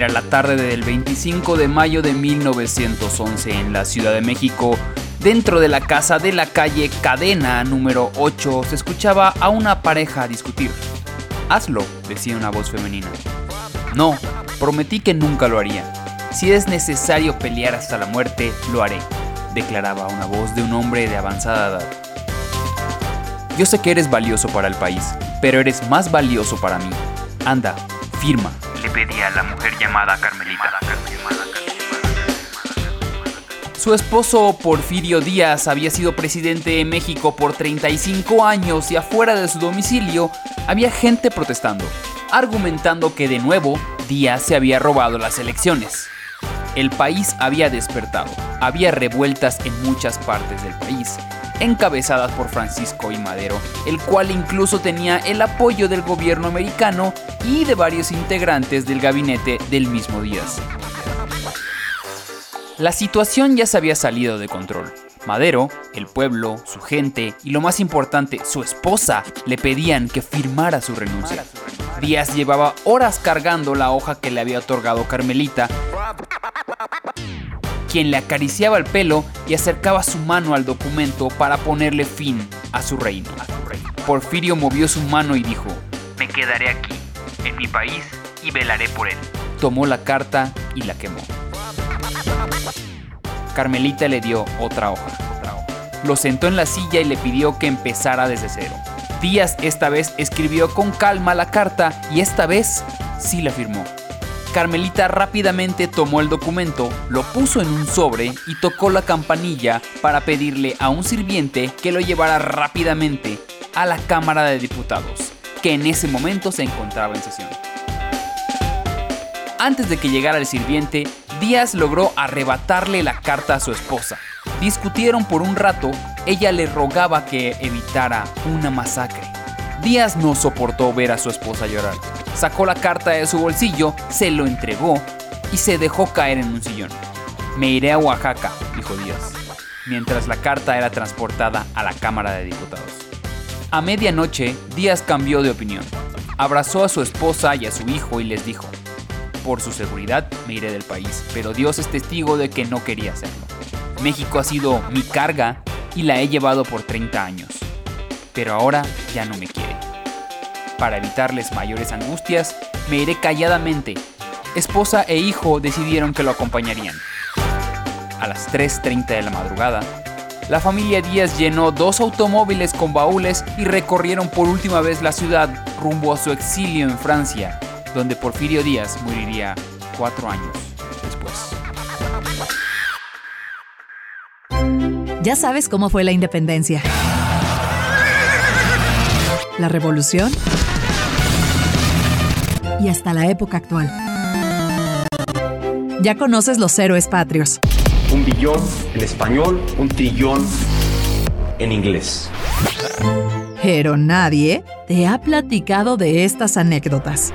Era la tarde del 25 de mayo de 1911 en la Ciudad de México. Dentro de la casa de la calle Cadena número 8 se escuchaba a una pareja discutir. Hazlo, decía una voz femenina. No, prometí que nunca lo haría. Si es necesario pelear hasta la muerte, lo haré, declaraba una voz de un hombre de avanzada edad. Yo sé que eres valioso para el país, pero eres más valioso para mí. Anda, firma, le pedía a la mujer llamada Carmelita. Su esposo Porfirio Díaz había sido presidente de México por 35 años y afuera de su domicilio había gente protestando, argumentando que de nuevo Díaz se había robado las elecciones. El país había despertado, había revueltas en muchas partes del país, encabezadas por Francisco I. Madero, el cual incluso tenía el apoyo del gobierno americano y de varios integrantes del gabinete del mismo Díaz. La situación ya se había salido de control. Madero, el pueblo, su gente y lo más importante, su esposa, le pedían que firmara su renuncia. Díaz llevaba horas cargando la hoja que le había otorgado Carmelita, quien le acariciaba el pelo y acercaba su mano al documento para ponerle fin a su reino. Porfirio movió su mano y dijo, me quedaré aquí, en mi país, y velaré por él. Tomó la carta y la quemó. Carmelita le dio otra hoja. Lo sentó en la silla y le pidió que empezara desde cero. Díaz esta vez escribió con calma la carta y esta vez sí la firmó. Carmelita rápidamente tomó el documento, lo puso en un sobre y tocó la campanilla para pedirle a un sirviente que lo llevara rápidamente a la Cámara de Diputados, que en ese momento se encontraba en sesión. Antes de que llegara el sirviente, Díaz logró arrebatarle la carta a su esposa. Discutieron por un rato, ella le rogaba que evitara una masacre. Díaz no soportó ver a su esposa llorar. Sacó la carta de su bolsillo, se lo entregó y se dejó caer en un sillón. Me iré a Oaxaca, dijo Díaz, mientras la carta era transportada a la Cámara de Diputados. A medianoche, Díaz cambió de opinión. Abrazó a su esposa y a su hijo y les dijo, por su seguridad me iré del país, pero Dios es testigo de que no quería hacerlo. México ha sido mi carga y la he llevado por 30 años, pero ahora ya no me quiere. Para evitarles mayores angustias, me iré calladamente. Esposa e hijo decidieron que lo acompañarían. A las 3.30 de la madrugada, la familia Díaz llenó dos automóviles con baúles y recorrieron por última vez la ciudad rumbo a su exilio en Francia, donde Porfirio Díaz moriría cuatro años después. Ya sabes cómo fue la independencia. La revolución. Y hasta la época actual. Ya conoces los héroes patrios. Un billón en español, un trillón en inglés. Pero nadie te ha platicado de estas anécdotas.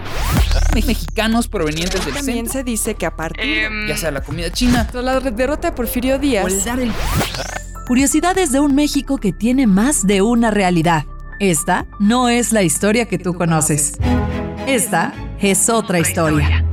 Mexicanos provenientes del También centro, se dice que a partir ya sea la comida china la derrota de Porfirio Díaz, o el dar el Curiosidades de un México que tiene más de una realidad. Esta no es la historia que tú conoces. Esta es otra historia.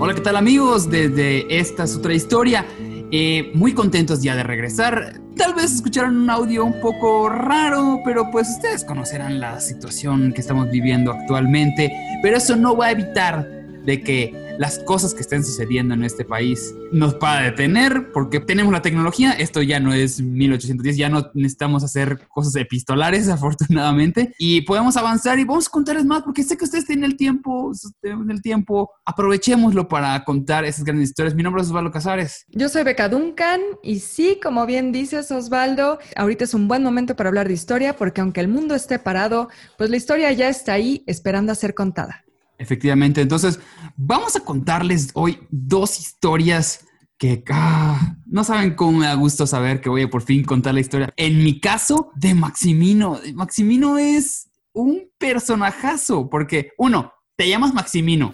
Hola, ¿qué tal amigos? Desde esta es otra historia. Eh, muy contentos ya de regresar. Tal vez escucharon un audio un poco raro, pero pues ustedes conocerán la situación que estamos viviendo actualmente. Pero eso no va a evitar de que las cosas que estén sucediendo en este país nos va a detener porque tenemos la tecnología. Esto ya no es 1810, ya no necesitamos hacer cosas epistolares, afortunadamente. Y podemos avanzar y vamos a contarles más porque sé que ustedes tienen el tiempo, tienen el tiempo. Aprovechémoslo para contar esas grandes historias. Mi nombre es Osvaldo Casares. yo soy Beca Duncan y sí, como bien dices Osvaldo, ahorita es un buen momento para hablar de historia porque aunque el mundo esté parado, pues la historia ya está ahí esperando a ser contada. Efectivamente, entonces vamos a contarles hoy dos historias que ah, no saben cómo me da gusto saber que voy a por fin contar la historia. En mi caso, de Maximino. Maximino es un personajazo porque, uno, te llamas Maximino.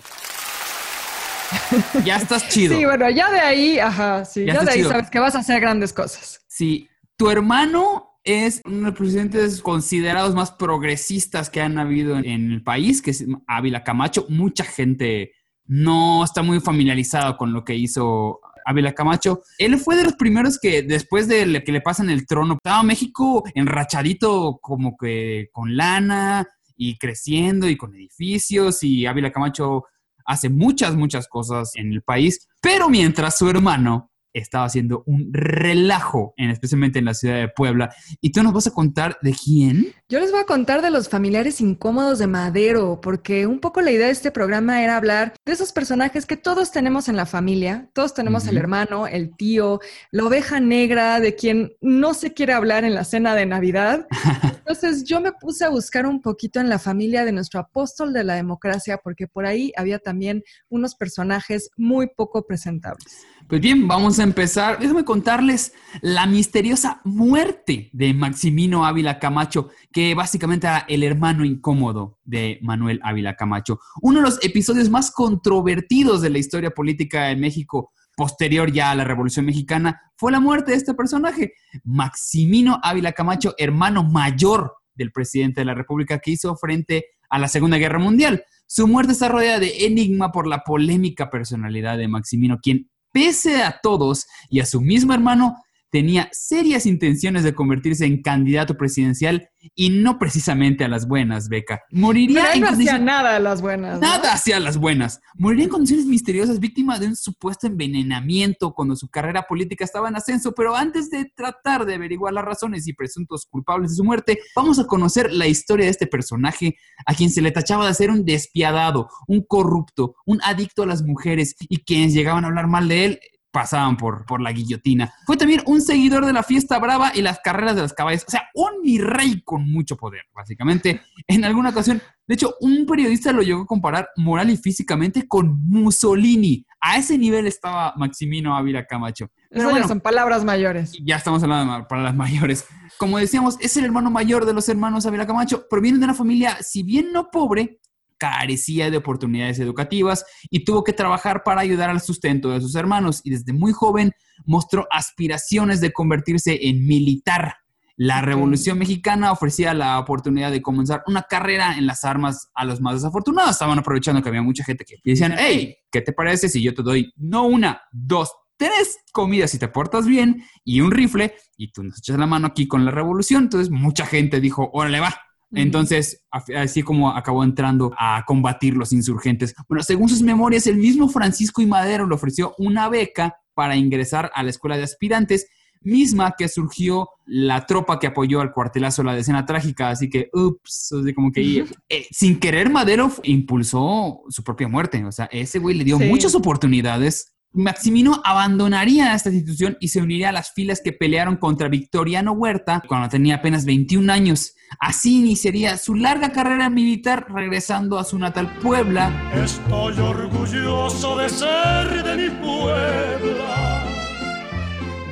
ya estás chido. Sí, bueno, ya de ahí, ajá, sí, Ya de ahí chido. sabes que vas a hacer grandes cosas. Sí, tu hermano es uno de los presidentes considerados más progresistas que han habido en, el país, que es Ávila Camacho. Mucha gente no está muy familiarizado con lo que hizo Ávila Camacho. Él fue de los primeros que después de que le pasan el trono, estaba México enrachadito como que con lana y creciendo y con edificios y Ávila Camacho hace muchas, muchas cosas en el país, pero mientras su hermano estaba haciendo un relajo, en, especialmente en la ciudad de Puebla. Y tú nos vas a contar de quién. Yo les voy a contar de los familiares incómodos de Madero, porque un poco la idea de este programa era hablar de esos personajes que todos tenemos en la familia. Todos tenemos el hermano, el tío, la oveja negra de quien no se quiere hablar en la cena de Navidad. Entonces yo me puse a buscar un poquito en la familia de nuestro apóstol de la democracia, porque por ahí había también unos personajes muy poco presentables. Pues bien, vamos a empezar. Déjame contarles la misteriosa muerte de Maximino Ávila Camacho, que básicamente era el hermano incómodo de Manuel Ávila Camacho. Uno de los episodios más controvertidos de la historia política de México posterior ya a la Revolución Mexicana fue la muerte de este personaje, Maximino Ávila Camacho, hermano mayor del presidente de la República que hizo frente a la Segunda Guerra Mundial. Su muerte está rodeada de enigma por la polémica personalidad de Maximino, quien pese a todos y a su mismo hermano, tenía serias intenciones de convertirse en candidato presidencial y no precisamente a las buenas, Beca. Moriría Pero él en no hacía condiciones... nada a las buenas. ¿no? Nada hacia las buenas. Moriría en condiciones misteriosas, víctima de un supuesto envenenamiento cuando su carrera política estaba en ascenso. Pero antes de tratar de averiguar las razones y presuntos culpables de su muerte, vamos a conocer la historia de este personaje a quien se le tachaba de ser un despiadado, un corrupto, un adicto a las mujeres y quienes llegaban a hablar mal de él pasaban por, por la guillotina. Fue también un seguidor de la fiesta brava y las carreras de los caballos. O sea, un mi rey con mucho poder, básicamente. En alguna ocasión, de hecho, un periodista lo llegó a comparar moral y físicamente con Mussolini. A ese nivel estaba Maximino Ávila Camacho. Pero bueno, son palabras mayores. ya estamos hablando de las mayores. Como decíamos, es el hermano mayor de los hermanos Ávila Camacho. Proviene de una familia, si bien no pobre, carecía de oportunidades educativas y tuvo que trabajar para ayudar al sustento de sus hermanos. Y desde muy joven mostró aspiraciones de convertirse en militar. La. Revolución Mexicana ofrecía la oportunidad de comenzar una carrera en las armas a los más desafortunados. Estaban aprovechando que había mucha gente que decían, hey, ¿qué te parece si yo te doy no una, dos, tres comidas si te portas bien y un rifle y tú nos echas la mano aquí con la revolución? Entonces mucha gente dijo, órale, va. Entonces, así como acabó entrando a combatir los insurgentes. Bueno, según sus memorias, el mismo Francisco y Madero le ofreció una beca para ingresar a la escuela de aspirantes, misma que surgió la tropa que apoyó al cuartelazo de la decena trágica. Así que, ups, así como que eh, sin querer, Madero impulsó su propia muerte. O sea, ese güey le dio Sí. muchas oportunidades. Maximino abandonaría esta institución y se uniría a las filas que pelearon contra Victoriano Huerta cuando tenía apenas 21 años. Así iniciaría su larga carrera militar regresando a su natal Puebla, Estoy orgulloso de ser de mi Puebla,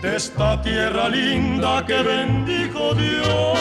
de esta tierra linda que bendijo Dios.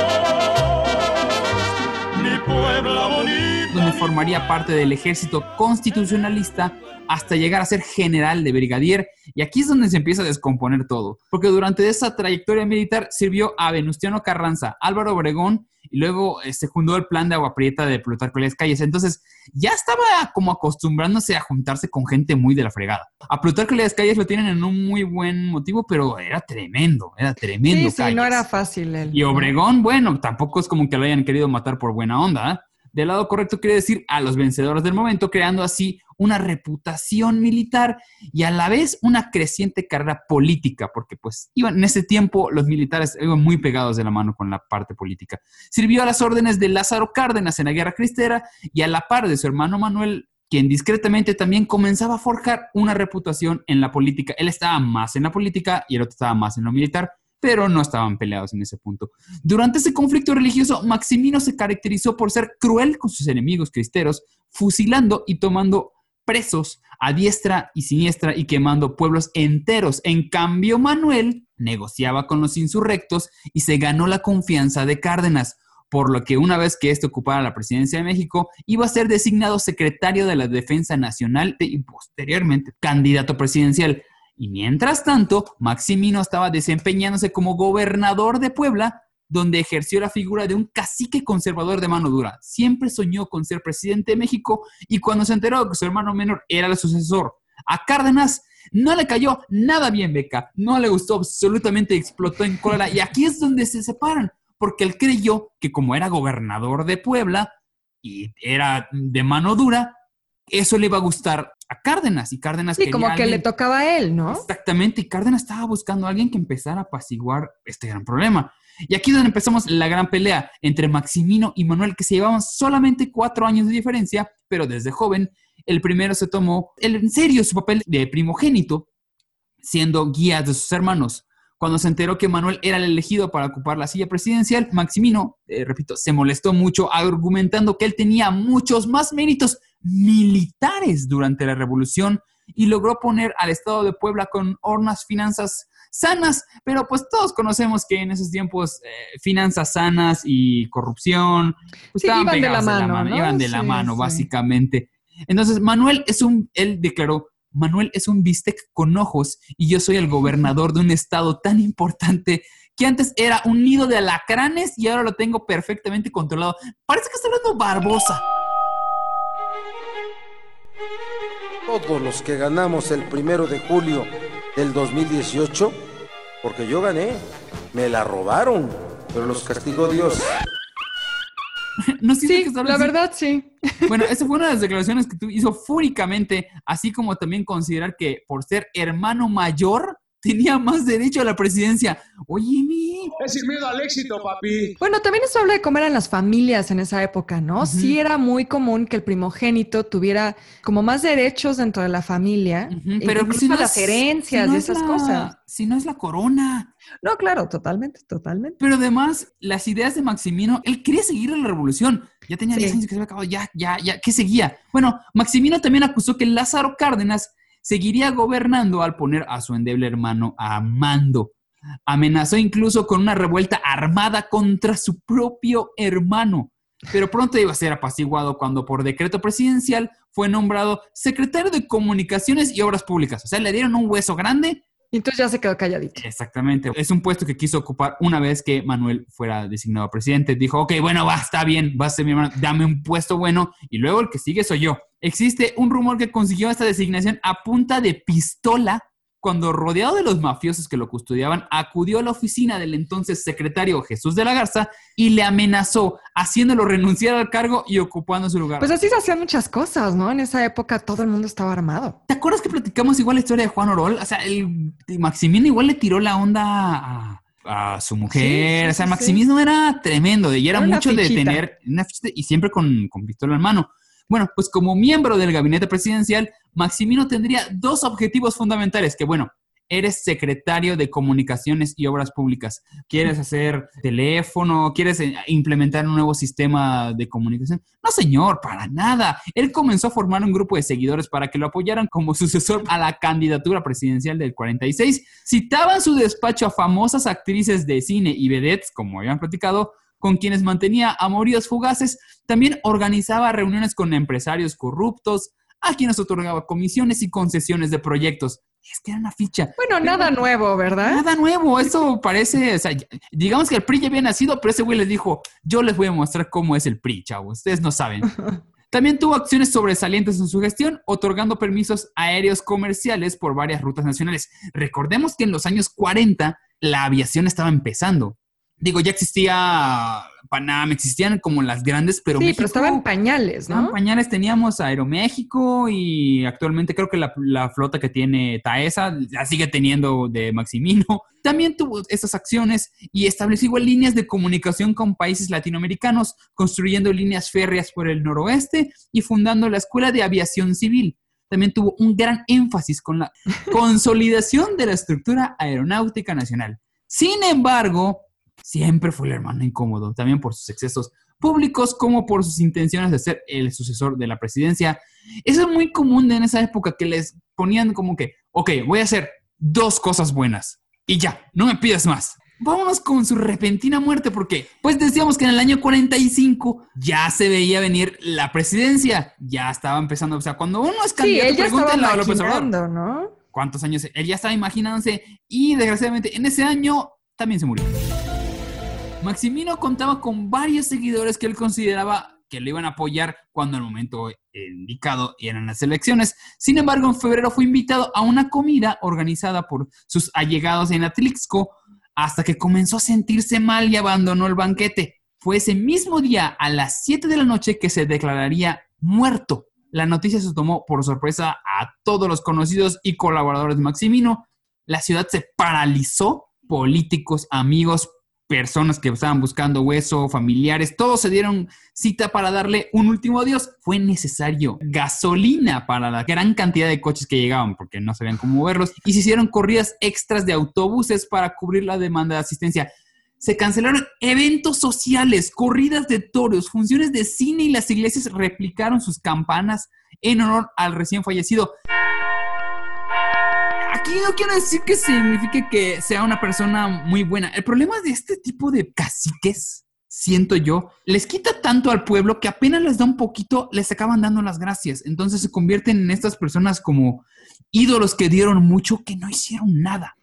Mi Puebla bonita. Donde formaría parte del ejército constitucionalista hasta llegar a ser general de brigadier. Y aquí es donde se empieza a descomponer todo, porque durante esa trayectoria militar sirvió a Venustiano Carranza, Álvaro Obregón, y luego eh, se fundó el plan de Agua Prieta de Plutarco Elías Calles. Entonces ya estaba como acostumbrándose a juntarse con gente muy de la fregada. A Plutarco Elías Calles lo tienen en un muy buen motivo, pero era tremendo, era tremendo. Sí, sí, no era fácil él. Y Obregón, bueno, tampoco es como que lo hayan querido matar por buena onda. ¿eh? Del lado correcto quiere decir a los vencedores del momento, creando así una reputación militar y a la vez una creciente carrera política, porque pues iban, en ese tiempo los militares iban muy pegados de la mano con la parte política. Sirvió a las órdenes de Lázaro Cárdenas en la Guerra Cristera y a la par de su hermano Manuel, quien discretamente también comenzaba a forjar una reputación en la política. Él estaba más en la política y el otro estaba más en lo militar, pero no estaban peleados en ese punto. Durante ese conflicto religioso, Maximino se caracterizó por ser cruel con sus enemigos cristeros, fusilando y tomando presos a diestra y siniestra y quemando pueblos enteros. En cambio, Manuel negociaba con los insurrectos y se ganó la confianza de Cárdenas. por lo que una vez que este ocupara la presidencia de México, iba a ser designado secretario de la Defensa Nacional y posteriormente candidato presidencial. Y mientras tanto, Maximino estaba desempeñándose como gobernador de Puebla, donde ejerció la figura de un cacique conservador de mano dura. Siempre soñó con ser presidente de México y cuando se enteró que su hermano menor era el sucesor a Cárdenas, no le cayó nada bien, Beca. No le gustó absolutamente, explotó en cólera. Y aquí es donde se separan porque él creyó que como era gobernador de Puebla y era de mano dura, eso le iba a gustar a Cárdenas y Cárdenas sí, como que le tocaba a él, ¿no? Exactamente, y Cárdenas estaba buscando a alguien que empezara a apaciguar este gran problema. Y aquí es donde empezamos la gran pelea entre Maximino y Manuel, que se llevaban solamente cuatro años de diferencia, pero desde joven el primero se tomó en serio su papel de primogénito, siendo guía de sus hermanos. Cuando se enteró que Manuel era el elegido para ocupar la silla presidencial, Maximino, eh, repito, se molestó mucho argumentando que él tenía muchos más méritos militares durante la revolución y logró poner al Estado de Puebla con unas finanzas sanas, pero pues todos conocemos que en esos tiempos eh, finanzas sanas y corrupción pues, estaban iban de la mano, iban de la mano, básicamente. Entonces, Manuel es un, él declaró, Manuel es un bistec con ojos y yo soy el gobernador de un estado tan importante que antes era un nido de alacranes y ahora lo tengo perfectamente controlado. Parece que está hablando Barbosa. Todos los que ganamos el primero de julio del 2018, porque yo gané, me la robaron, pero los castigó Dios. no sé sí, la verdad sí. Bueno, esa fue una de las declaraciones que tú hizo fúricamente, así como también considerar que por ser hermano mayor tenía más derecho a la presidencia. Oye, mi. Es sin miedo al éxito, papi. Bueno, también eso habla de cómo eran las familias en esa época, ¿no? Sí era muy común que el primogénito tuviera como más derechos dentro de la familia. Pero si no las herencias y esas cosas. Si no es la corona. No, claro, totalmente, totalmente. Pero además, las ideas de Maximino, él quería seguir la revolución. Ya tenía 10 años que se había acabado, ya, ya, ya, ¿qué seguía? Bueno, Maximino también acusó que Lázaro Cárdenas seguiría gobernando al poner a su endeble hermano a mando. Amenazó incluso con una revuelta armada contra su propio hermano, pero pronto iba a ser apaciguado cuando por decreto presidencial fue nombrado secretario de Comunicaciones y Obras Públicas. O sea, le dieron un hueso grande y entonces ya se quedó calladito. Exactamente. Es un puesto que quiso ocupar una vez que Manuel fuera designado presidente. Dijo, ok, bueno, va, está bien, va a ser mi hermano, dame un puesto bueno y luego el que sigue soy yo. Existe un rumor que consiguió esta designación a punta de pistola cuando rodeado de los mafiosos que lo custodiaban, acudió a la oficina del entonces secretario Jesús de la Garza y le amenazó, haciéndolo renunciar al cargo y ocupando su lugar. Pues así se hacían muchas cosas, ¿no? En esa época todo el mundo estaba armado. ¿Te acuerdas que platicamos igual la historia de Juan Orol? O sea, el, Maximino igual le tiró la onda a, su mujer. o sea, el maximismo era tremendo y era, mucho de tener una y siempre con, con pistola en mano. Bueno, pues como miembro del gabinete presidencial, Maximino tendría dos objetivos fundamentales, que bueno, eres secretario de comunicaciones y obras públicas, quieres hacer teléfono, quieres eh, implementar un nuevo sistema de comunicación. No, señor, para nada. Él comenzó a formar un grupo de seguidores para que lo apoyaran como sucesor a la candidatura presidencial del 46. Citaban su despacho a famosas actrices de cine y vedettes, como habían platicado, con quienes mantenía amoríos fugaces, también organizaba reuniones con empresarios corruptos, a quienes otorgaba comisiones y concesiones de proyectos. Es que era una ficha. Bueno, nada nuevo, ¿verdad? Nada nuevo, eso parece, o sea, digamos que el PRI ya había nacido, pero ese güey les dijo, yo les voy a mostrar cómo es el PRI, chavos, ustedes no saben. También tuvo acciones sobresalientes en su gestión, otorgando permisos aéreos comerciales por varias rutas nacionales. Recordemos que en los años 40 la aviación estaba empezando digo, ya existía Panam, existían como las grandes, pero sí, pero estaban pañales, ¿no? En pañales teníamos Aeroméxico y actualmente creo que la, flota que tiene Taesa la sigue teniendo de Maximino. También tuvo estas acciones y estableció igual líneas de comunicación con países latinoamericanos, construyendo líneas férreas por el noroeste y fundando la Escuela de Aviación Civil. También tuvo un gran énfasis con la consolidación de la estructura aeronáutica nacional. Sin embargo, siempre fue el hermano incómodo, también por sus excesos públicos como por sus intenciones de ser el sucesor de la presidencia. Eso es muy común en esa época que les ponían como que, ok, voy a hacer dos cosas buenas y ya, no me pidas más. vámonos con su repentina muerte, porque pues decíamos que en el año 45 ya se veía venir la presidencia, ya estaba empezando, o sea, cuando uno es candidato, sí, pregúntenle a López Obrador, ¿no? ¿Cuántos años? Él ya estaba imaginándose y desgraciadamente en ese año también se murió. Maximino contaba con varios seguidores que él consideraba que le iban a apoyar cuando el momento indicado eran las elecciones. Sin embargo, en febrero fue invitado a una comida organizada por sus allegados en Atlixco hasta que comenzó a sentirse mal y abandonó el banquete. Fue ese mismo día a las 7 de la noche que se declararía muerto. La noticia se tomó por sorpresa a todos los conocidos y colaboradores de Maximino. La ciudad se paralizó, políticos, amigos, personas que estaban buscando hueso, familiares, todos se dieron cita para darle un último adiós. Fue necesario gasolina para la gran cantidad de coches que llegaban porque no sabían cómo moverlos y se hicieron corridas extras de autobuses para cubrir la demanda de asistencia. Se cancelaron eventos sociales, corridas de toros, funciones de cine y las iglesias replicaron sus campanas en honor al recién fallecido no quiero decir que signifique que sea una persona muy buena. El problema de este tipo de caciques, siento yo, les quita tanto al pueblo que apenas les da un poquito, les acaban dando las gracias. Entonces se convierten en estas personas como ídolos que dieron mucho que no hicieron nada.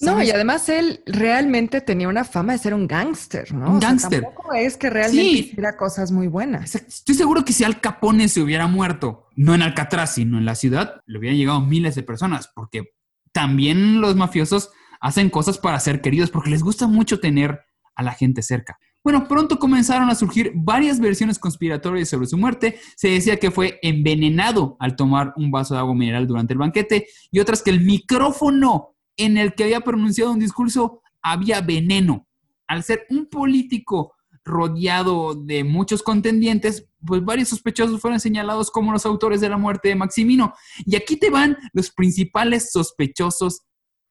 No, y además él realmente tenía una fama de ser un gángster, ¿no? Un O sea, gángster. tampoco es que realmente Sí. hiciera cosas muy buenas. Estoy seguro que si Al Capone se hubiera muerto, no en Alcatraz, sino en la ciudad, le hubieran llegado miles de personas, porque también los mafiosos hacen cosas para ser queridos, porque les gusta mucho tener a la gente cerca. Bueno, pronto comenzaron a surgir varias versiones conspiratorias sobre su muerte. Se decía que fue envenenado al tomar un vaso de agua mineral durante el banquete y otras que el micrófono en el que había pronunciado un discurso había veneno. Al ser un político rodeado de muchos contendientes, pues varios sospechosos fueron señalados como los autores de la muerte de Maximino. Y aquí te van los principales sospechosos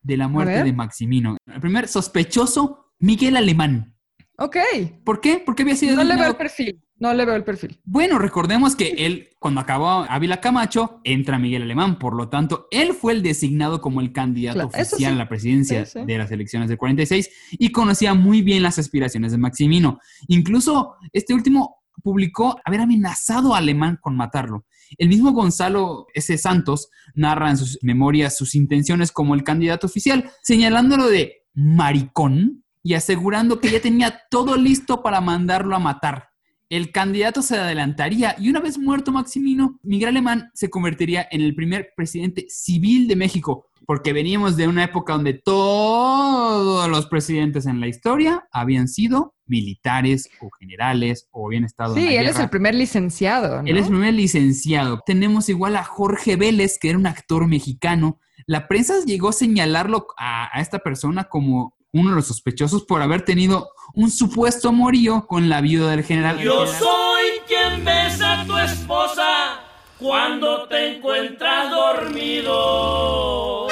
de la muerte de Maximino. El primer sospechoso, Miguel Alemán. Ok. ¿Por qué? Porque había sido No le veo el perfil. No le veo el perfil. Bueno, recordemos que él, cuando acabó Ávila Camacho, entra Miguel Alemán. Por lo tanto, él fue el designado como el candidato Claro, oficial sí. a la presidencia Sí, sí. de las elecciones del 46 y conocía muy bien las aspiraciones de Maximino. Incluso este último publicó haber amenazado a Alemán con matarlo. El mismo Gonzalo S. Santos narra en sus memorias sus intenciones como el candidato oficial, señalándolo de maricón y asegurando que ya tenía todo listo para mandarlo a matar. El candidato se adelantaría y una vez muerto Maximino, Miguel Alemán se convertiría en el primer presidente civil de México, porque veníamos de una época donde todos los presidentes en la historia habían sido militares o generales o habían estado en Sí, la él es el primer licenciado, ¿no? Él es el primer licenciado. Tenemos igual a Jorge Vélez, que era un actor mexicano. La prensa llegó a señalarlo a, a esta persona como uno de los sospechosos por haber tenido un supuesto amorío con la viuda del general. Yo soy quien besa a tu esposa cuando te encuentras dormido.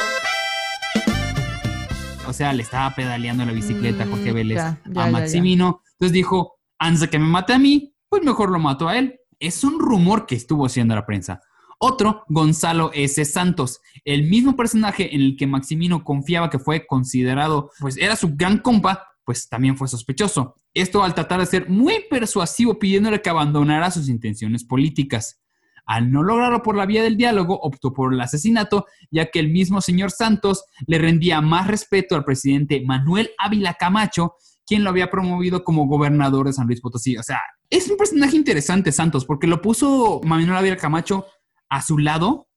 O sea, le estaba pedaleando la bicicleta Jorge Mm, Vélez ya, ya, a ya, Maximino. Entonces dijo, antes de que me mate a mí, pues mejor lo mato a él. Es un rumor que estuvo haciendo la prensa. Otro, Gonzalo S. Santos, el mismo personaje en el que Maximino confiaba que fue considerado, pues era su gran compa, pues también fue sospechoso. Esto al tratar de ser muy persuasivo pidiéndole que abandonara sus intenciones políticas. Al no lograrlo por la vía del diálogo, optó por el asesinato, ya que el mismo señor Santos le rendía más respeto al presidente Manuel Ávila Camacho, quien lo había promovido como gobernador de San Luis Potosí. O sea, es un personaje interesante, Santos, porque lo puso Manuel Ávila Camacho a su lado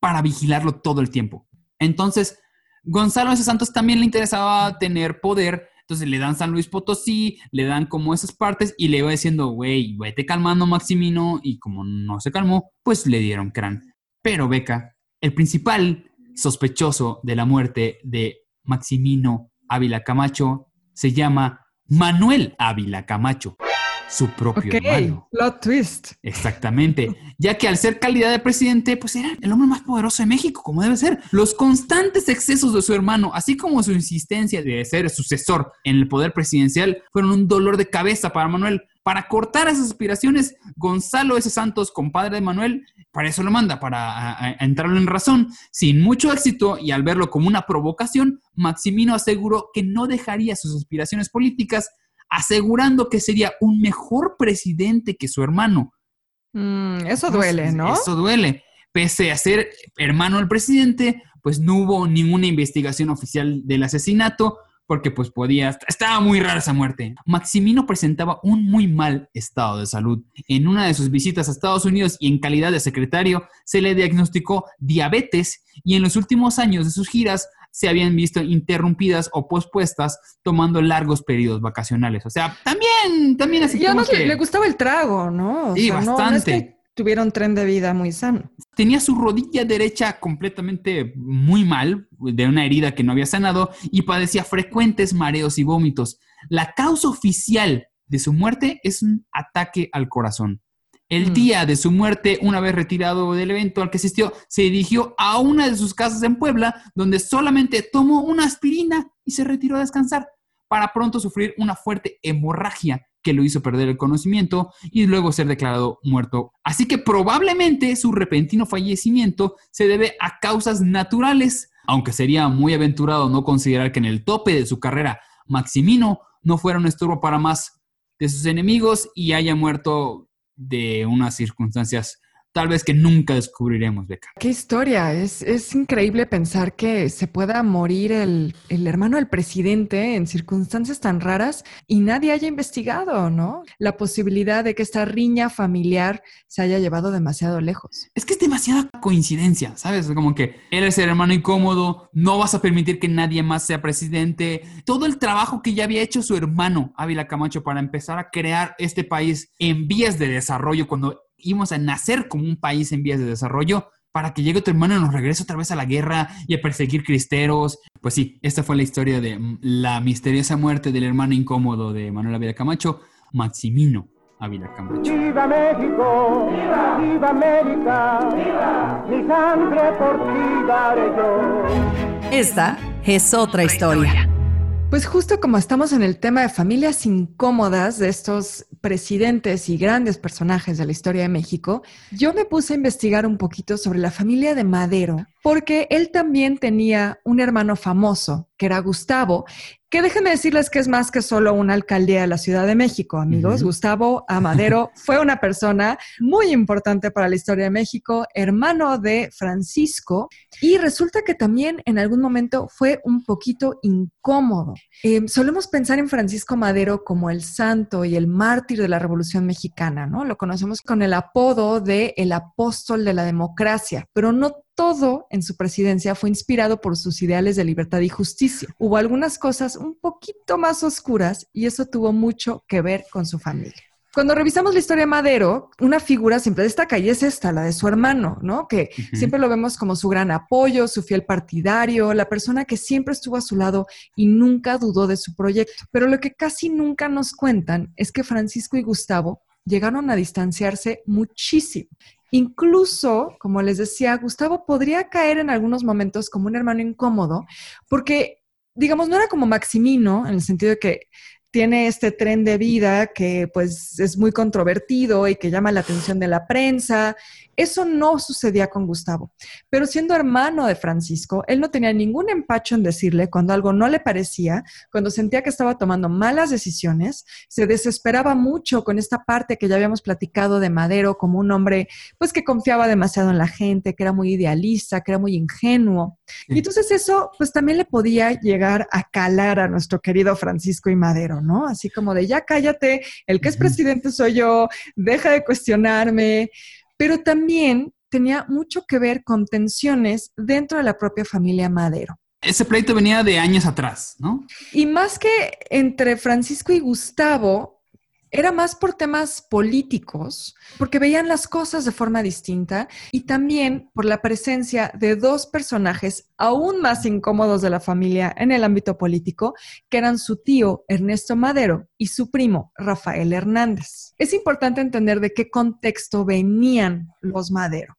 para vigilarlo todo el tiempo. Entonces, Gonzalo S. Santos también le interesaba tener poder. Entonces le dan San Luis Potosí, le dan como esas partes y le iba diciendo, güey, vete calmando Maximino. Y como no se calmó, pues le dieron crán. Pero Beca, el principal sospechoso de la muerte de Maximino Ávila Camacho se llama Manuel Ávila Camacho, su propio Ok, hermano. plot twist. Exactamente, ya que al ser calidad de presidente, pues era el hombre más poderoso de México, como debe ser. Los constantes excesos de su hermano, así como su insistencia de ser sucesor en el poder presidencial, fueron un dolor de cabeza para Manuel. Para cortar esas aspiraciones, Gonzalo S. Santos, compadre de Manuel, para eso lo manda, para entrarlo en razón. Sin mucho éxito y al verlo como una provocación, Maximino aseguró que no dejaría sus aspiraciones políticas, asegurando que sería un mejor presidente que su hermano. Mm, eso duele, ¿no? Eso duele. Pese a ser hermano del presidente, pues no hubo ninguna investigación oficial del asesinato, porque pues podía, estaba muy rara esa muerte. Maximino presentaba un muy mal estado de salud. En una de sus visitas a Estados Unidos y en calidad de secretario, se le diagnosticó diabetes y en los últimos años de sus giras se habían visto interrumpidas o pospuestas tomando largos periodos vacacionales. O sea, también, también así y además le, gustaba el trago, ¿no? sí, bastante tuvieron tren de vida muy sano. Tenía su rodilla derecha completamente muy mal, de una herida que no había sanado, y padecía frecuentes mareos y vómitos. La causa oficial de su muerte es un ataque al corazón. El mm. día de su muerte, una vez retirado del evento al que asistió, se dirigió a una de sus casas en Puebla, donde solamente tomó una aspirina y se retiró a descansar, para pronto sufrir una fuerte hemorragia que lo hizo perder el conocimiento y luego ser declarado muerto. Así que probablemente su repentino fallecimiento se debe a causas naturales, aunque sería muy aventurado no considerar que en el tope de su carrera Maximino no fuera un estorbo para más de sus enemigos y haya muerto de unas circunstancias tal vez que nunca descubriremos, Beca. Qué historia, es, es increíble pensar que se pueda morir el, el, hermano del presidente en circunstancias tan raras y nadie haya investigado, ¿no? La posibilidad de que esta riña familiar se haya llevado demasiado lejos. Es que es demasiada coincidencia, ¿sabes? Como que él es el hermano incómodo, no vas a permitir que nadie más sea presidente. Todo el trabajo que ya había hecho su hermano Ávila Camacho para empezar a crear este país en vías de desarrollo cuando íbamos a nacer como un país en vías de desarrollo para que llegue tu hermano y nos regrese otra vez a la guerra y a perseguir cristeros. Pues sí, esta fue la historia de la misteriosa muerte del hermano incómodo de Manuel Ávila Camacho, Maximino Ávila Camacho. ¡Viva México! ¡Viva! ¡Viva América! ¡Viva! Mi sangre por ti daré yo. Esta es otra historia. Pues justo como estamos en el tema de familias incómodas de estos presidentes y grandes personajes de la historia de México, yo me puse a investigar un poquito sobre la familia de Madero, porque él también tenía un hermano famoso, que era Gustavo, que déjenme decirles que es más que solo una alcaldía de la Ciudad de México, amigos. Gustavo Amadero fue una persona muy importante para la historia de México, hermano de Francisco, y resulta que también en algún momento fue un poquito incómodo. Eh, solemos pensar en Francisco Madero como el santo y el mártir de la Revolución Mexicana, ¿no? Lo conocemos con el apodo de el apóstol de la democracia, pero no todo en su presidencia fue inspirado por sus ideales de libertad y justicia. Hubo algunas cosas un poquito más oscuras y eso tuvo mucho que ver con su familia. Cuando revisamos la historia de Madero, una figura siempre destaca y es esta, la de su hermano, ¿no? Que siempre lo vemos como su gran apoyo, su fiel partidario, la persona que siempre estuvo a su lado y nunca dudó de su proyecto. Pero lo que casi nunca nos cuentan es que Francisco y Gustavo llegaron a distanciarse muchísimo. Incluso, como les decía, Gustavo podría caer en algunos momentos como un hermano incómodo, porque, digamos, no era como Maximino, en el sentido de que tiene este tren de vida que pues es muy controvertido y que llama la atención de la prensa. Eso no sucedía con Gustavo. Pero siendo hermano de Francisco, él no tenía ningún empacho en decirle cuando algo no le parecía, cuando sentía que estaba tomando malas decisiones, se desesperaba mucho con esta parte que ya habíamos platicado de Madero como un hombre pues que confiaba demasiado en la gente, que era muy idealista, que era muy ingenuo. Y entonces eso pues también le podía llegar a calar a nuestro querido Francisco y Madero, ¿no? Así como de ya cállate, el que es presidente soy yo, deja de cuestionarme, pero también tenía mucho que ver con tensiones dentro de la propia familia Madero. Ese pleito venía de años atrás, ¿no? Y más que entre Francisco y Gustavo, era más por temas políticos, porque veían las cosas de forma distinta y también por la presencia de dos personajes aún más incómodos de la familia en el ámbito político, que eran su tío Ernesto Madero y su primo Rafael Hernández. Es importante entender de qué contexto venían los Madero.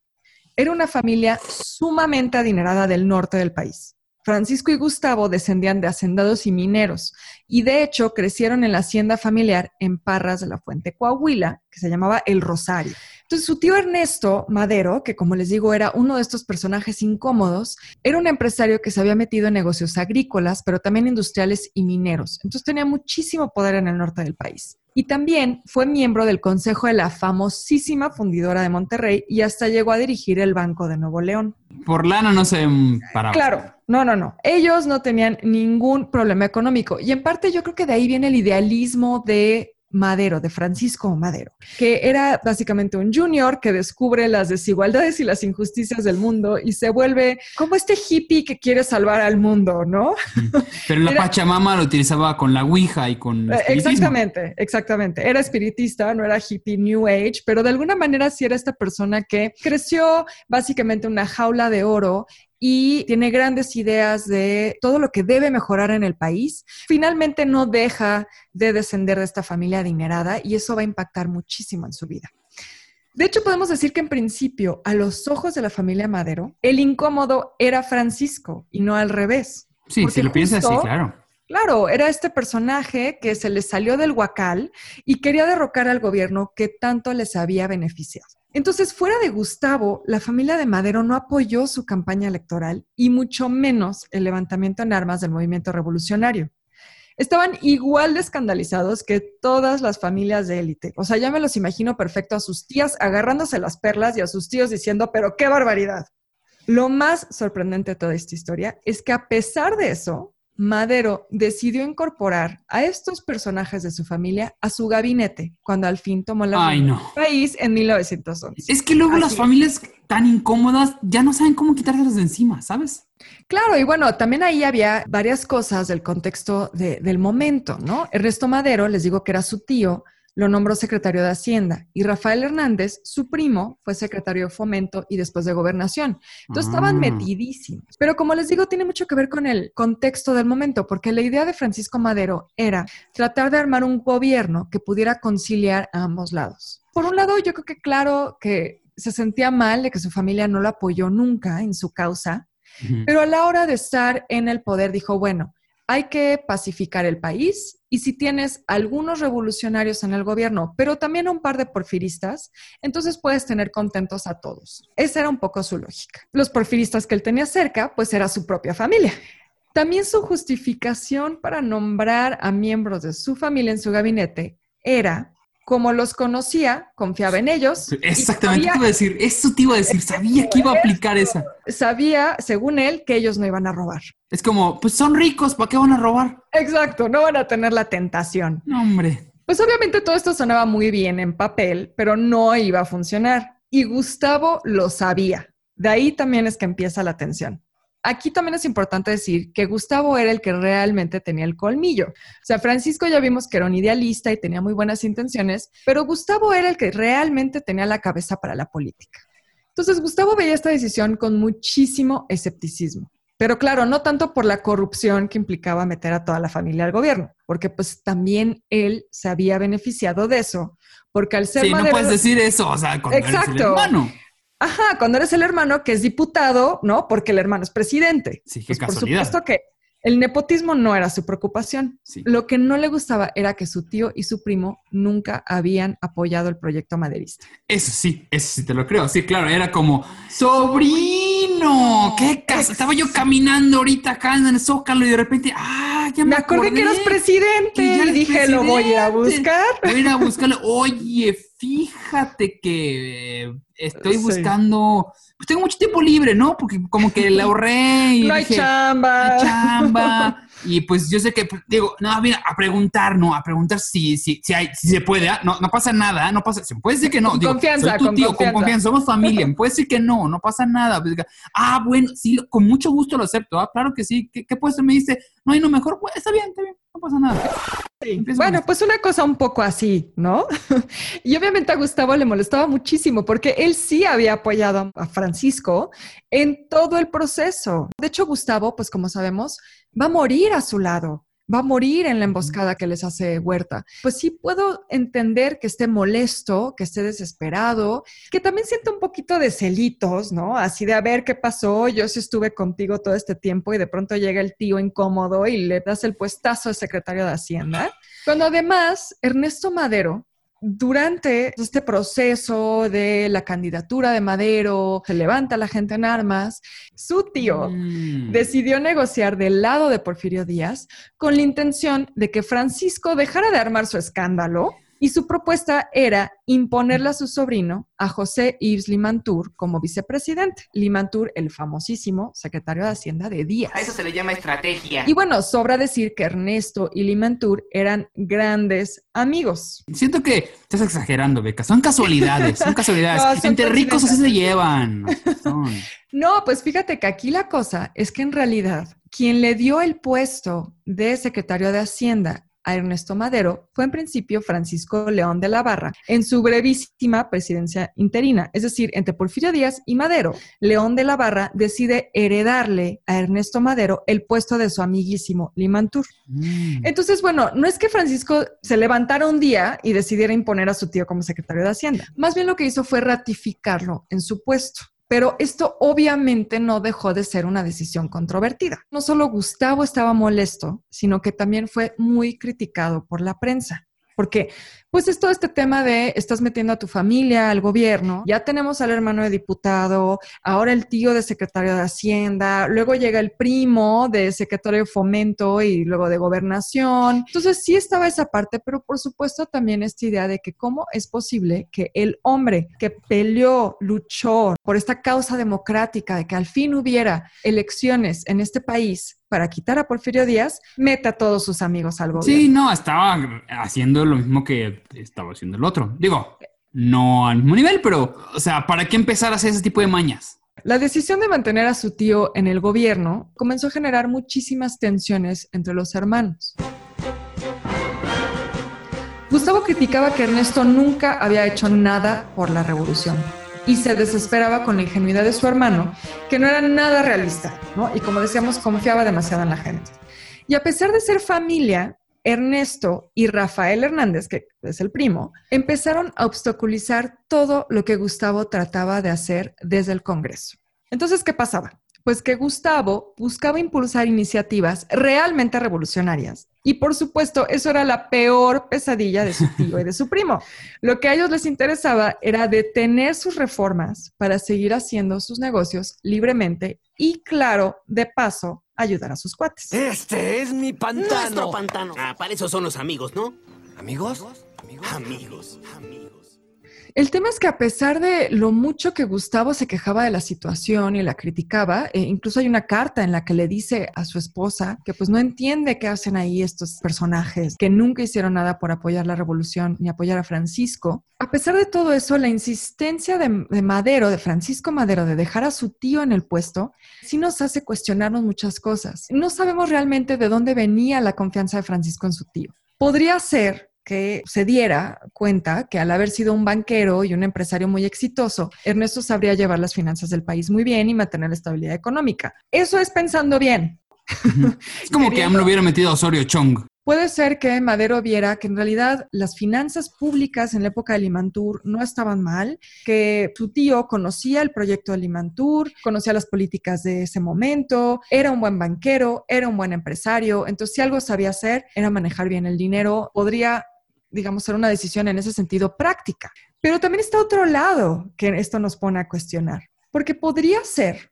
Era una familia sumamente adinerada del norte del país Francisco y Gustavo descendían de hacendados y mineros y de hecho crecieron en la hacienda familiar en Parras de la Fuente Coahuila, que se llamaba El Rosario. Entonces, su tío Ernesto Madero, que como les digo era uno de estos personajes incómodos, era un empresario que se había metido en negocios agrícolas, pero también industriales y mineros. Entonces, tenía muchísimo poder en el norte del país. Y también fue miembro del consejo de la famosísima fundidora de Monterrey y hasta llegó a dirigir el Banco de Nuevo León. Por lana no se paraba. Claro, no, no, no. Ellos no tenían ningún problema económico. Y en parte yo creo que de ahí viene el idealismo de Madero, de Francisco Madero, que era básicamente un junior que descubre las desigualdades y las injusticias del mundo y se vuelve como este hippie que quiere salvar al mundo, ¿no? Pero la Pachamama lo utilizaba con la Ouija y con... Exactamente, exactamente. Era espiritista, no era hippie New Age, pero de alguna manera sí era esta persona que creció básicamente una jaula de oro y tiene grandes ideas de todo lo que debe mejorar en el país. Finalmente no deja de descender de esta familia adinerada y eso va a impactar muchísimo en su vida. De hecho, podemos decir que en principio, a los ojos de la familia Madero, el incómodo era Francisco y no al revés. Sí, si lo piensas así, claro. Claro, era este personaje que se le salió del huacal y quería derrocar al gobierno que tanto les había beneficiado. Entonces, fuera de Gustavo, la familia de Madero no apoyó su campaña electoral y mucho menos el levantamiento en armas del movimiento revolucionario. Estaban igual de escandalizados que todas las familias de élite. O sea, ya me los imagino perfecto a sus tías agarrándose las perlas y a sus tíos diciendo, pero qué barbaridad. Lo más sorprendente de toda esta historia es que a pesar de eso, Madero decidió incorporar a estos personajes de su familia a su gabinete cuando al fin tomó la Ay, no. país en 1911. Es que luego las familias tan incómodas ya no saben cómo quitárselas de encima, ¿sabes? Claro, y bueno, también ahí había varias cosas del contexto del momento, ¿no? Ernesto Madero, les digo que era su tío, lo nombró secretario de Hacienda y Rafael Hernández, su primo, fue secretario de Fomento y después de Gobernación. Entonces estaban Ah. metidísimos. Pero como les digo, tiene mucho que ver con el contexto del momento, porque la idea de Francisco Madero era tratar de armar un gobierno que pudiera conciliar a ambos lados. Por un lado, yo creo que claro que se sentía mal de que su familia no lo apoyó nunca en su causa, pero a la hora de estar en el poder dijo, bueno, hay que pacificar el país y si tienes algunos revolucionarios en el gobierno, pero también un par de porfiristas, entonces puedes tener contentos a todos. Esa era un poco su lógica. Los porfiristas que él tenía cerca, pues era su propia familia. También su justificación para nombrar a miembros de su familia en su gabinete era, como los conocía, confiaba en ellos. Exactamente, sabía- te iba a decir, eso te iba a decir, sabía que iba a aplicar esa. sabía, según él, que ellos no iban a robar. Es como, pues son ricos, ¿para qué van a robar? Exacto, no van a tener la tentación. No, hombre. Pues obviamente todo esto sonaba muy bien en papel, pero no iba a funcionar. Y Gustavo lo sabía. De ahí también es que empieza la tensión. Aquí también es importante decir que Gustavo era el que realmente tenía el colmillo. O sea, Francisco ya vimos que era un idealista y tenía muy buenas intenciones, pero Gustavo era el que realmente tenía la cabeza para la política. Entonces, Gustavo veía esta decisión con muchísimo escepticismo. Pero claro, no tanto por la corrupción que implicaba meter a toda la familia al gobierno, porque pues también él se había beneficiado de eso, porque al ser Sí, no puedes decir eso, o sea, eres el hermano. Ajá, cuando eres el hermano que es diputado, ¿no? Porque el hermano es presidente. Sí, qué Pues, por casualidad. supuesto que el nepotismo no era su preocupación. Sí. Lo que no le gustaba era que su tío y su primo nunca habían apoyado el proyecto maderista. Eso sí, eso sí te lo creo. Sí, claro, era como, sobrino, qué casa. Estaba yo caminando ahorita acá en el Zócalo y de repente, ah, ya me, Me acordé que eras presidente y dije, lo voy a presidente. buscar. Voy a ir a buscarlo. Oye, fíjate que eh, estoy Sí. buscando, pues tengo mucho tiempo libre, ¿no? Porque como que le ahorré y No hay dije, chamba. "No hay chamba. Y pues yo sé que, pues, digo, no, mira, a preguntar, ¿no? A preguntar si, si, si, hay, si se puede, ¿ah? no, no pasa nada, ¿ah? no pasa, se puede decir que no. Con Digo, confianza, soy tu con tío, confianza. con confianza, somos familia, puede decir que no, no pasa nada. Pues, ah, bueno, sí, con mucho gusto lo acepto, ¿ah? claro que sí. ¿Qué, qué puesto me dice? No hay no mejor, pues, está bien, está bien, no pasa nada. Bueno, pues una cosa un poco así, ¿no? y obviamente a Gustavo le molestaba muchísimo porque él sí había apoyado a Francisco en todo el proceso. De hecho, Gustavo, pues como sabemos, va a morir a su lado. Va a morir en la emboscada que les hace Huerta. Pues sí puedo entender que esté molesto, que esté desesperado, que también siente un poquito de celitos, ¿no? Así de a ver qué pasó, yo sí estuve contigo todo este tiempo y de pronto llega el tío incómodo y le das el puestazo al secretario de Hacienda. Cuando además Ernesto Madero durante este proceso de la candidatura de Madero, se levanta la gente en armas, su tío Mm. decidió negociar del lado de Porfirio Díaz con la intención de que Francisco dejara de armar su escándalo y su propuesta era imponerle a su sobrino, a José Yves Limantour, como vicepresidente. Limantour, el famosísimo secretario de Hacienda de Díaz. A eso se le llama estrategia. Y bueno, sobra decir que Ernesto y Limantour eran grandes amigos. Siento que estás exagerando, Beca. Son casualidades, son casualidades. No, son Entre ricos así se llevan. Son. No, pues fíjate que aquí la cosa es que en realidad quien le dio el puesto de secretario de Hacienda a Ernesto Madero fue en principio Francisco León de la Barra en su brevísima presidencia interina, es decir, entre Porfirio Díaz y Madero. León de la Barra decide heredarle a Ernesto Madero el puesto de su amiguísimo Limantur. Mm. Entonces, bueno, no es que Francisco se levantara un día y decidiera imponer a su tío como secretario de Hacienda. Más bien lo que hizo fue ratificarlo en su puesto. Pero esto obviamente no dejó de ser una decisión controvertida. No solo Gustavo estaba molesto, sino que también fue muy criticado por la prensa. Porque, pues, es todo este tema de estás metiendo a tu familia al gobierno. Ya tenemos al hermano de diputado, ahora el tío de secretario de Hacienda, luego llega el primo de secretario de Fomento y luego de Gobernación. Entonces, sí estaba esa parte, pero por supuesto también esta idea de que cómo es posible que el hombre que peleó, luchó por esta causa democrática de que al fin hubiera elecciones en este país para quitar a Porfirio Díaz, meta a todos sus amigos al gobierno. Sí, no, estaba haciendo lo mismo que estaba haciendo el otro. Digo, no al mismo nivel, pero, o sea, ¿para qué empezar a hacer ese tipo de mañas? La decisión de mantener a su tío en el gobierno comenzó a generar muchísimas tensiones entre los hermanos. Gustavo criticaba que Ernesto nunca había hecho nada por la revolución y se desesperaba con la ingenuidad de su hermano, que no era nada realista, ¿no? Y como decíamos, confiaba demasiado en la gente. Y a pesar de ser familia, Ernesto y Rafael Hernández, que es el primo, empezaron a obstaculizar todo lo que Gustavo trataba de hacer desde el Congreso. Entonces, ¿qué pasaba? Pues que Gustavo buscaba impulsar iniciativas realmente revolucionarias. Y por supuesto, eso era la peor pesadilla de su tío y de su primo. Lo que a ellos les interesaba era detener sus reformas para seguir haciendo sus negocios libremente y, claro, de paso, ayudar a sus cuates. Este es mi pantano. Nuestro pantano. Ah, para eso son los amigos, ¿no? ¿Amigos? Amigos. El tema es que a pesar de lo mucho que Gustavo se quejaba de la situación y la criticaba, eh, incluso hay una carta en la que le dice a su esposa que pues no entiende qué hacen ahí estos personajes, que nunca hicieron nada por apoyar la revolución ni apoyar a Francisco. A pesar de todo eso, la insistencia de, de Madero, de Francisco Madero, de dejar a su tío en el puesto, sí nos hace cuestionarnos muchas cosas. No sabemos realmente de dónde venía la confianza de Francisco en su tío. Podría ser que se diera cuenta que al haber sido un banquero y un empresario muy exitoso, Ernesto sabría llevar las finanzas del país muy bien y mantener la estabilidad económica. Eso es pensando bien. Es como que AMLO hubiera metido a Osorio Chong. Puede ser que Madero viera que en realidad las finanzas públicas en la época de Limantur no estaban mal, que su tío conocía el proyecto de Limantur, conocía las políticas de ese momento, era un buen banquero, era un buen empresario, entonces si algo sabía hacer era manejar bien el dinero, podría digamos, ser una decisión en ese sentido práctica. Pero también está otro lado que esto nos pone a cuestionar, porque podría ser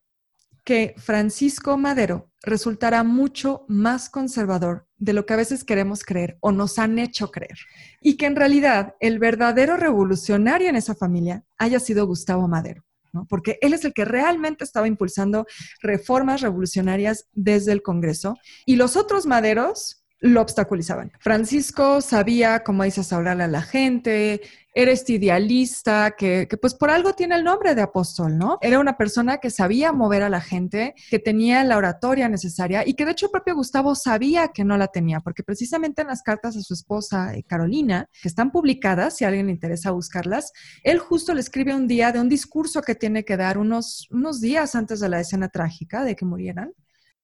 que Francisco Madero resultara mucho más conservador de lo que a veces queremos creer o nos han hecho creer. Y que en realidad el verdadero revolucionario en esa familia haya sido Gustavo Madero. Porque él es el que realmente estaba impulsando reformas revolucionarias desde el Congreso y los otros Maderos lo obstaculizaban. Francisco sabía, como dices, hablarle a la gente, era este idealista que, que, pues por algo tiene el nombre de apóstol, ¿no? Era una persona que sabía mover a la gente, que tenía la oratoria necesaria y que de hecho el propio Gustavo sabía que no la tenía, porque precisamente en las cartas a su esposa eh, Carolina, que están publicadas, si a alguien le interesa buscarlas, él justo le escribe un día de un discurso que tiene que dar unos, unos días antes de la escena trágica de que murieran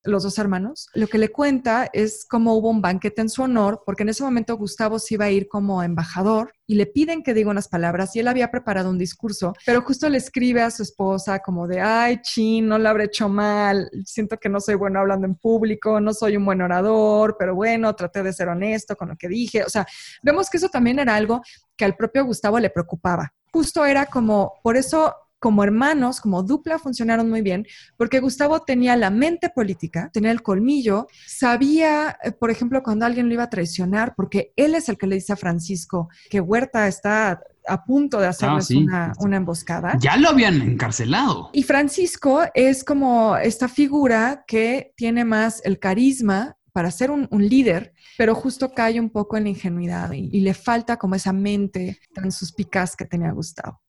los dos hermanos, lo que le cuenta es cómo hubo un banquete en su honor, porque en ese momento Gustavo se iba a ir como embajador y le piden que diga unas palabras y él había preparado un discurso, pero justo le escribe a su esposa como de, ay, chin, no lo habré hecho mal, siento que no soy bueno hablando en público, no soy un buen orador, pero bueno, traté de ser honesto con lo que dije. O sea, vemos que eso también era algo que al propio Gustavo le preocupaba. Justo era como, por eso como hermanos, como dupla, funcionaron muy bien, porque Gustavo tenía la mente política, tenía el colmillo, sabía, eh, por ejemplo, cuando alguien lo iba a traicionar, porque él es el que le dice a Francisco que Huerta está a punto de hacerles una, una, emboscada. Ya lo habían encarcelado. Y Francisco es como esta figura que tiene más el carisma para ser un, líder, pero justo cae un poco en la ingenuidad y, y, le falta como esa mente tan suspicaz que tenía Gustavo.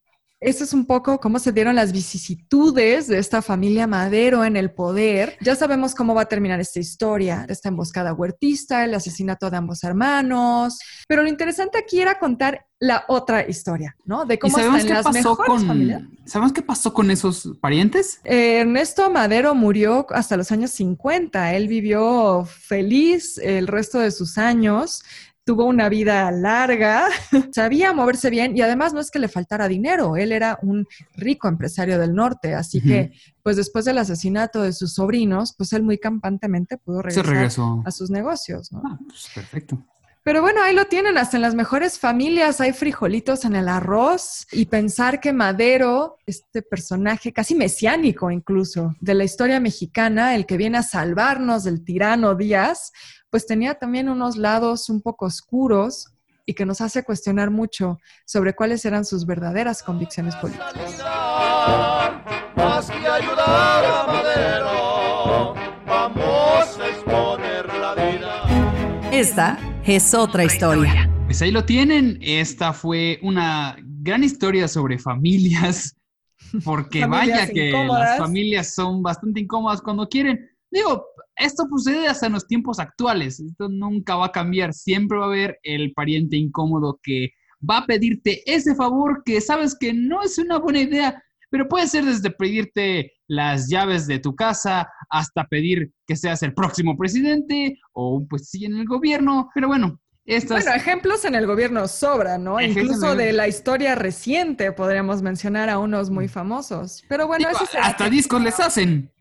Eso es un poco cómo se dieron las vicisitudes de esta familia Madero en el poder. Ya sabemos cómo va a terminar esta historia, esta emboscada huertista, el asesinato de ambos hermanos. Pero lo interesante aquí era contar la otra historia, ¿no? De cómo están las mejores con, familias. ¿Sabemos qué pasó con esos parientes? Eh, Ernesto Madero murió hasta los años 50. Él vivió feliz el resto de sus años tuvo una vida larga, sabía moverse bien y además no es que le faltara dinero, él era un rico empresario del norte, así que pues después del asesinato de sus sobrinos, pues él muy campantemente pudo regresar a sus negocios. ¿no? Ah, pues perfecto. Pero bueno, ahí lo tienen, hasta en las mejores familias hay frijolitos en el arroz y pensar que Madero, este personaje casi mesiánico incluso de la historia mexicana, el que viene a salvarnos del tirano Díaz, pues tenía también unos lados un poco oscuros y que nos hace cuestionar mucho sobre cuáles eran sus verdaderas convicciones políticas. Más que ayudar a Madero, vamos a exponer la vida. Esta es otra historia. Pues ahí lo tienen. Esta fue una gran historia sobre familias, porque vaya que las familias son bastante incómodas cuando quieren. Digo, esto sucede hasta en los tiempos actuales. Esto nunca va a cambiar. Siempre va a haber el pariente incómodo que va a pedirte ese favor que sabes que no es una buena idea, pero puede ser desde pedirte las llaves de tu casa hasta pedir que seas el próximo presidente o pues sí en el gobierno. Pero bueno, estas... Bueno, ejemplos en el gobierno sobran, ¿no? Incluso de la historia reciente podríamos mencionar a unos muy famosos. Pero bueno, eso Hasta discos les hacen.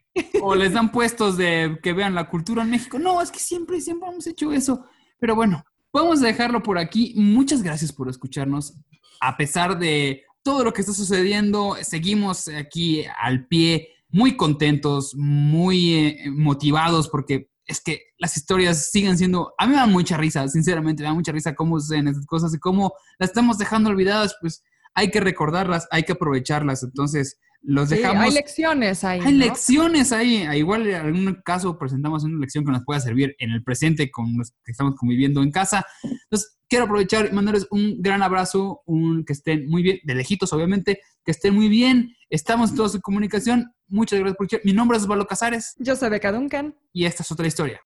O les dan puestos de que vean la cultura en México. No, es que siempre, siempre hemos hecho eso. Pero bueno, vamos a dejarlo por aquí. Muchas gracias por escucharnos. A pesar de todo lo que está sucediendo, seguimos aquí al pie, muy contentos, muy eh, motivados, porque es que las historias siguen siendo, a mí me da mucha risa, sinceramente, me da mucha risa cómo suceden estas cosas y cómo las estamos dejando olvidadas, pues hay que recordarlas, hay que aprovecharlas. Entonces, los dejamos. hay lecciones ahí. Hay lecciones ahí. Igual en algún caso presentamos una lección que nos pueda servir en el presente con los que estamos conviviendo en casa. Entonces, quiero aprovechar y mandarles un gran abrazo, un que estén muy bien, de lejitos obviamente, que estén muy bien. Estamos todos en comunicación. Muchas gracias por escuchar. Mi nombre es Osvaldo Casares. Yo soy Beca Duncan. Y esta es otra historia.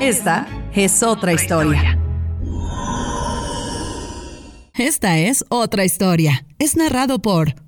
Esta es otra historia. Esta es otra historia. Es narrado por